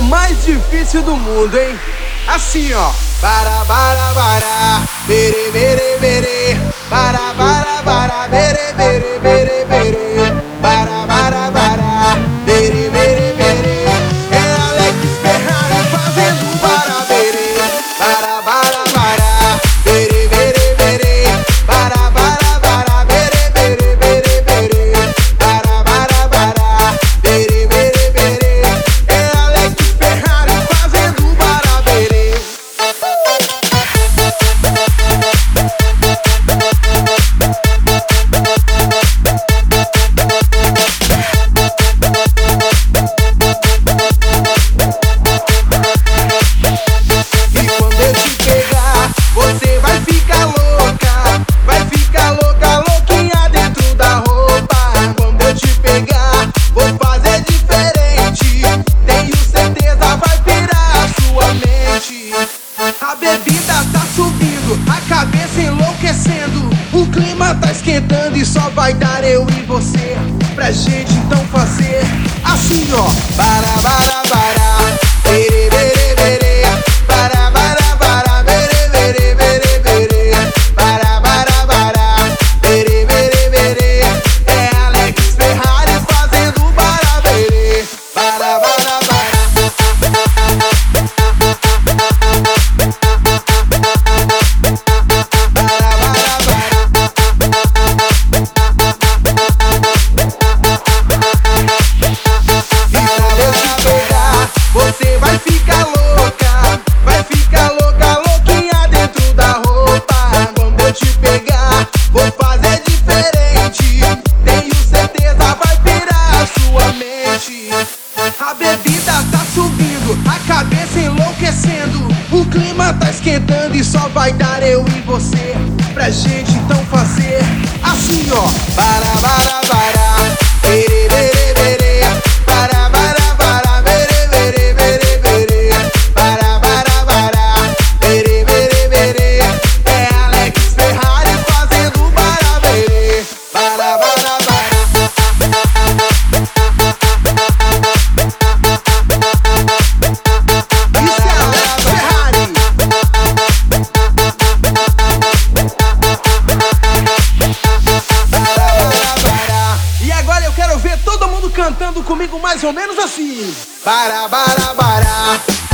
mais difícil do mundo, hein? Assim, ó. Bara, bara, bara, berebe, O clima tá esquentando e só vai dar eu e você. Pra gente então fazer assim, ó. Barabá. tá esquentando e só vai dar eu e você. Pra gente então fazer assim, ó. Bara, bara, bara. mais ou menos assim. Bará, bará, bará.